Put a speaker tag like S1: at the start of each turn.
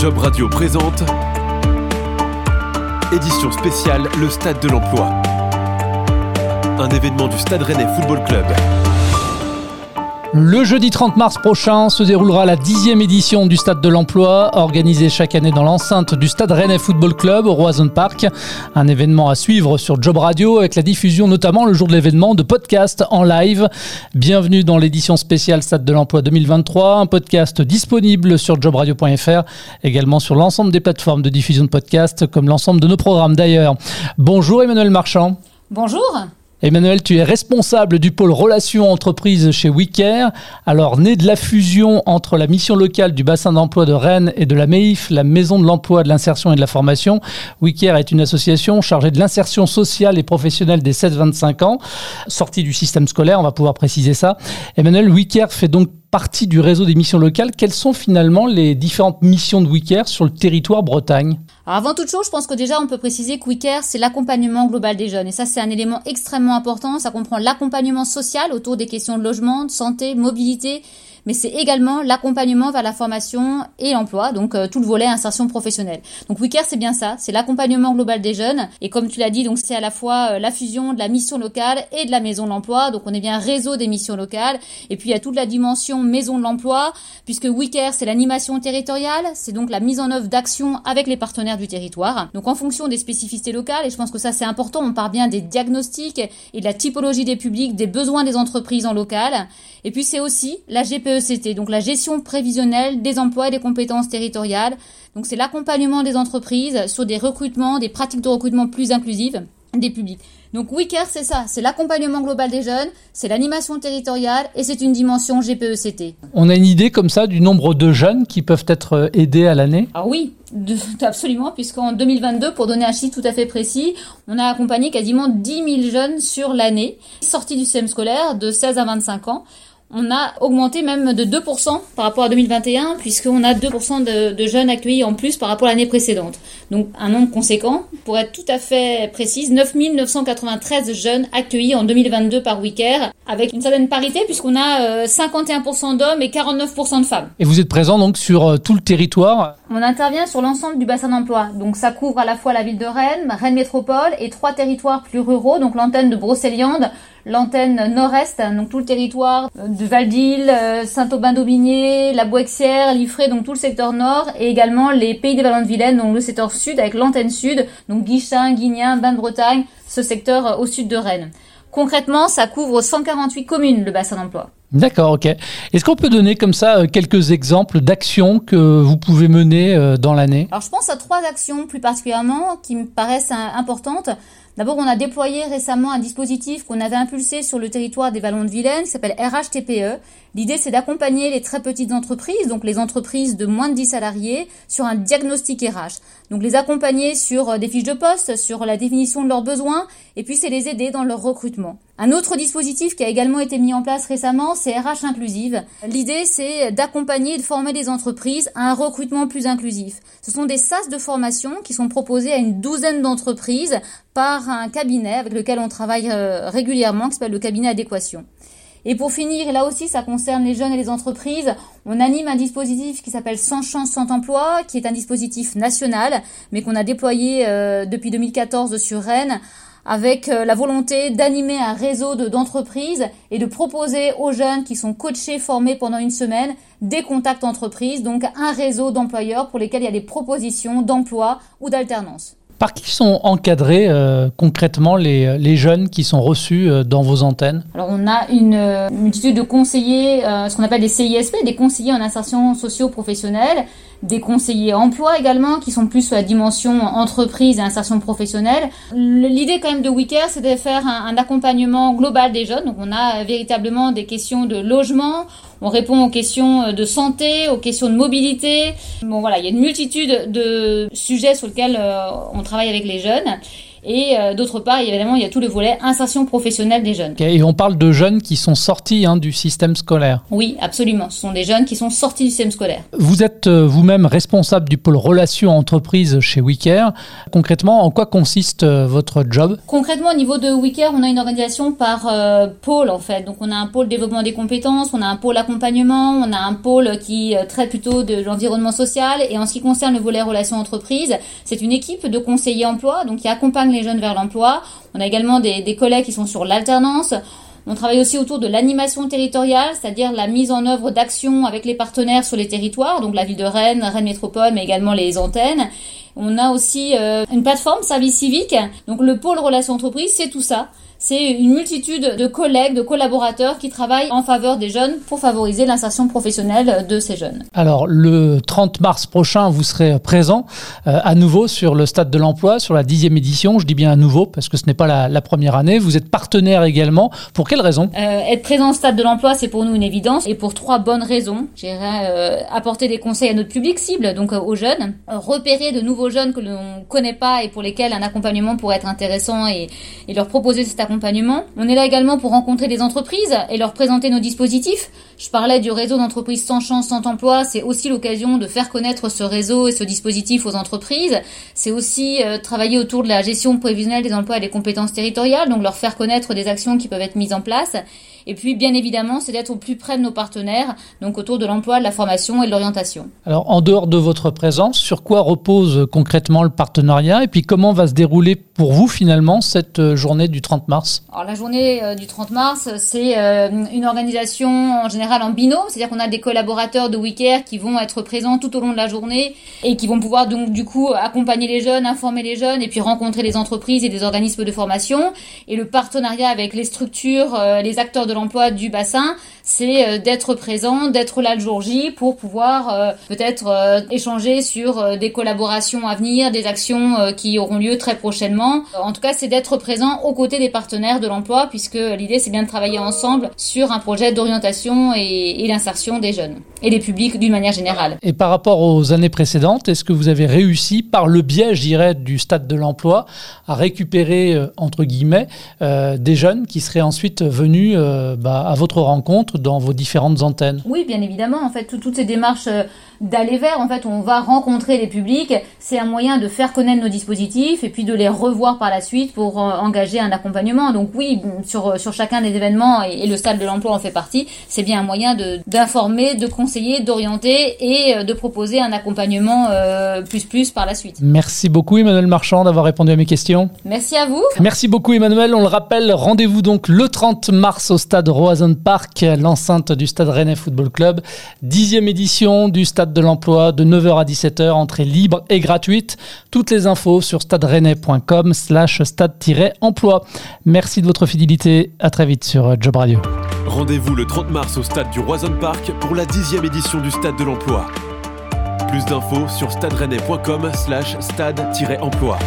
S1: Job Radio présente Édition spéciale Le Stade de l'Emploi. Un événement du Stade Rennais Football Club.
S2: Le jeudi 30 mars prochain se déroulera la dixième édition du Stade de l'Emploi, organisée chaque année dans l'enceinte du Stade Rennais Football Club au Roison Park. Un événement à suivre sur Job Radio avec la diffusion notamment le jour de l'événement de podcasts en live. Bienvenue dans l'édition spéciale Stade de l'Emploi 2023, un podcast disponible sur jobradio.fr, également sur l'ensemble des plateformes de diffusion de podcasts comme l'ensemble de nos programmes d'ailleurs. Bonjour Emmanuel Marchand.
S3: Bonjour.
S2: Emmanuel, tu es responsable du pôle relations entreprises chez WeCare. Alors, né de la fusion entre la mission locale du bassin d'emploi de Rennes et de la MEIF, la maison de l'emploi, de l'insertion et de la formation, WeCare est une association chargée de l'insertion sociale et professionnelle des 7-25 ans, sortie du système scolaire, on va pouvoir préciser ça. Emmanuel, WeCare fait donc partie du réseau des missions locales. Quelles sont finalement les différentes missions de WeCare sur le territoire Bretagne
S3: avant toute chose, je pense que déjà on peut préciser que WeCare, c'est l'accompagnement global des jeunes. Et ça, c'est un élément extrêmement important. Ça comprend l'accompagnement social autour des questions de logement, de santé, mobilité, mais c'est également l'accompagnement vers la formation et l'emploi, donc euh, tout le volet insertion professionnelle. Donc WeCare, c'est bien ça, c'est l'accompagnement global des jeunes. Et comme tu l'as dit, donc c'est à la fois euh, la fusion de la mission locale et de la maison de l'emploi. Donc on est bien réseau des missions locales. Et puis il y a toute la dimension maison de l'emploi, puisque WeCare, c'est l'animation territoriale, c'est donc la mise en œuvre d'actions avec les partenaires du territoire. Donc en fonction des spécificités locales, et je pense que ça c'est important, on part bien des diagnostics et de la typologie des publics, des besoins des entreprises en local. Et puis c'est aussi la GPECT, donc la gestion prévisionnelle des emplois et des compétences territoriales. Donc c'est l'accompagnement des entreprises sur des recrutements, des pratiques de recrutement plus inclusives des publics. Donc WeCare, c'est ça, c'est l'accompagnement global des jeunes, c'est l'animation territoriale et c'est une dimension GPECT.
S2: On a une idée comme ça du nombre de jeunes qui peuvent être euh, aidés à l'année?
S3: Ah oui, absolument, puisqu'en 2022, pour donner un chiffre tout à fait précis, on a accompagné quasiment 10 000 jeunes sur l'année, sortis du système scolaire de 16 à 25 ans on a augmenté même de 2% par rapport à 2021, puisqu'on a 2% de, jeunes accueillis en plus par rapport à l'année précédente. Donc un nombre conséquent. Pour être tout à fait précise, 9 993 jeunes accueillis en 2022 par WeCare, avec une certaine parité, puisqu'on a 51% euh, d'hommes et 49% de femmes.
S2: Et vous êtes présent donc sur euh, tout le territoire
S3: On intervient sur l'ensemble du bassin d'emploi. Donc ça couvre à la fois la ville de Rennes, Rennes Métropole et trois territoires plus ruraux, donc l'antenne de Brocéliande, l'antenne nord-est, donc tout le territoire euh, de Val-d'Île, euh, Saint-Aubin-d'Aubigné, la Boixière, Liffré, donc tout le secteur nord, et également les pays des Vallons de Vilaine, donc le secteur sud avec l'antenne sud, donc Guichin, Guignin, Bain-de-Bretagne, ce secteur euh, au sud de Rennes. Concrètement, ça couvre 148 communes, le bassin d'emploi.
S2: D'accord, ok. Est-ce qu'on peut donner comme ça quelques exemples d'actions que vous pouvez mener dans l'année?
S3: Alors je pense à trois actions plus particulièrement qui me paraissent importantes. D'abord, on a déployé récemment un dispositif qu'on avait impulsé sur le territoire des Vallons de Vilaine, qui s'appelle RHTPE. L'idée, c'est d'accompagner les très petites entreprises, donc les entreprises de moins de 10 salariés, sur un diagnostic RH. Donc les accompagner sur euh, des fiches de poste, sur la définition de leurs besoins, et puis c'est les aider dans leur recrutement. Un autre dispositif qui a également été mis en place récemment, c'est RH Inclusive. L'idée, c'est d'accompagner et de former des entreprises à un recrutement plus inclusif. Ce sont des sas de formation qui sont proposés à une douzaine d'entreprises par un cabinet avec lequel on travaille euh, régulièrement, qui s'appelle le cabinet adéquation. Et pour finir, là aussi ça concerne les jeunes et les entreprises, on anime un dispositif qui s'appelle Sans chance, sans emploi, qui est un dispositif national, mais qu'on a déployé euh, depuis 2014 sur Rennes, avec euh, la volonté d'animer un réseau d'entreprises et de proposer aux jeunes qui sont coachés, formés pendant une semaine, des contacts entreprises, donc un réseau d'employeurs pour lesquels il y a des propositions d'emploi ou d'alternance.
S2: Par qui sont encadrés euh, concrètement les, les, jeunes qui sont reçus euh, dans vos antennes?
S3: Alors on a une, euh, multitude de conseillers, ce qu'on appelle des CISP, des conseillers en insertion socio-professionnelle, des conseillers emploi également qui sont plus sur la dimension entreprise et insertion professionnelle. L'idée quand même de WeCare, c'est de faire un, un accompagnement global des jeunes. Donc on a véritablement des questions de logement, on répond aux questions euh, de santé, aux questions de mobilité. Bon voilà, il y a une multitude de sujets sur lesquels euh, on travaille avec les jeunes. Et euh, d'autre part, évidemment, il y a tout le volet insertion professionnelle des jeunes.
S2: Et on parle de jeunes qui sont sortis hein, du système scolaire.
S3: Oui, absolument. Ce sont des jeunes qui sont sortis du système scolaire.
S2: Vous êtes euh, vous-même responsable du pôle relations entreprises chez WeCare. Concrètement, en quoi consiste euh, votre job?
S3: Concrètement, au niveau de WeCare, on a une organisation par pôle en fait. Donc on a un pôle développement des compétences, on a un pôle accompagnement, on a un pôle qui traite plutôt de l'environnement social. Et en ce qui concerne le volet relations entreprises, c'est une équipe de conseillers emploi, donc qui accompagne les jeunes vers l'emploi. On a également des, collègues qui sont sur l'alternance. On travaille aussi autour de l'animation territoriale, c'est-à-dire la mise en œuvre d'actions avec les partenaires sur les territoires, donc la ville de Rennes, Rennes Métropole, mais également les antennes. On a aussi euh, une plateforme service civique, donc le pôle relations entreprises, c'est tout ça c'est une multitude de collègues, de collaborateurs qui travaillent en faveur des jeunes pour favoriser l'insertion professionnelle de ces jeunes.
S2: Alors, le 30 mars prochain, vous serez présent euh, à nouveau sur le Stade de l'Emploi, sur la dixième édition. Je dis bien à nouveau parce que ce n'est pas la, première année. Vous êtes partenaire également. Pour raisons
S3: euh, Être présent au Stade de l'Emploi, c'est pour nous une évidence et pour trois bonnes raisons. J'irai euh, apporter des conseils à notre public cible, donc aux jeunes, repérer de nouveaux jeunes que l'on ne connaît pas et pour lesquels un accompagnement pourrait être intéressant et, leur proposer cet accompagnement on est là également pour rencontrer des entreprises et leur présenter nos dispositifs. Je parlais du réseau d'entreprises sans chance, sans emploi. C'est aussi l'occasion de faire connaître ce réseau et ce dispositif aux entreprises. C'est aussi euh, travailler autour de la gestion prévisionnelle des emplois et des compétences territoriales, donc leur faire connaître des actions qui peuvent être mises en place. Et puis, bien évidemment, c'est d'être au plus près de nos partenaires, donc autour de l'emploi, de la formation et de l'orientation.
S2: Alors, en dehors de votre présence, sur quoi repose concrètement le partenariat et puis comment va se dérouler pour vous finalement cette euh, journée du 30 mars?
S3: Alors, la journée euh, du 30 mars, c'est euh, une organisation en général en binôme, c'est-à-dire qu'on a des collaborateurs de WeCare qui vont être présents tout au long de la journée et qui vont pouvoir donc du coup accompagner les jeunes, informer les jeunes et puis rencontrer les entreprises et des organismes de formation. Et le partenariat avec les structures, les acteurs de de l'emploi du bassin, c'est euh, d'être présent, d'être là le jour J pour pouvoir euh, peut-être euh, échanger sur des collaborations à venir, des actions qui auront lieu très prochainement. En tout cas, c'est d'être présent aux côtés des partenaires de l'emploi puisque l'idée c'est bien de travailler ensemble sur un projet d'orientation et, l'insertion des jeunes et des publics d'une manière générale.
S2: Et par rapport aux années précédentes, est-ce que vous avez réussi par le biais, je dirais, du stade de l'emploi à récupérer, entre guillemets, des jeunes qui seraient ensuite venus bah, à votre rencontre dans vos différentes antennes?
S3: Oui, bien évidemment. En fait, toutes ces démarches euh, d'aller vers, en fait, on va rencontrer les publics. C'est un moyen de faire connaître nos dispositifs et puis de les revoir par la suite pour euh, engager un accompagnement. Donc oui, sur, sur chacun des événements, et, le stade de l'emploi en fait partie, c'est bien un moyen d'informer, de, conseiller, d'orienter et de proposer un accompagnement plus plus par la suite.
S2: Merci beaucoup Emmanuel Marchand d'avoir répondu à mes questions.
S3: Merci à vous.
S2: Merci beaucoup Emmanuel. On le rappelle, rendez-vous donc le 30 mars au stade stade Roison Park, l'enceinte du stade Rennais Football Club. Dixième édition du stade de l'emploi de 9h à 17h, entrée libre et gratuite. Toutes les infos sur stade-rennais.com slash stade-emploi. Merci de votre fidélité. À très vite sur Job Radio.
S1: Rendez-vous le 30 mars au stade du Roison Park pour la dixième édition du stade de l'emploi. Plus d'infos sur stade-rennais.com slash stade-emploi.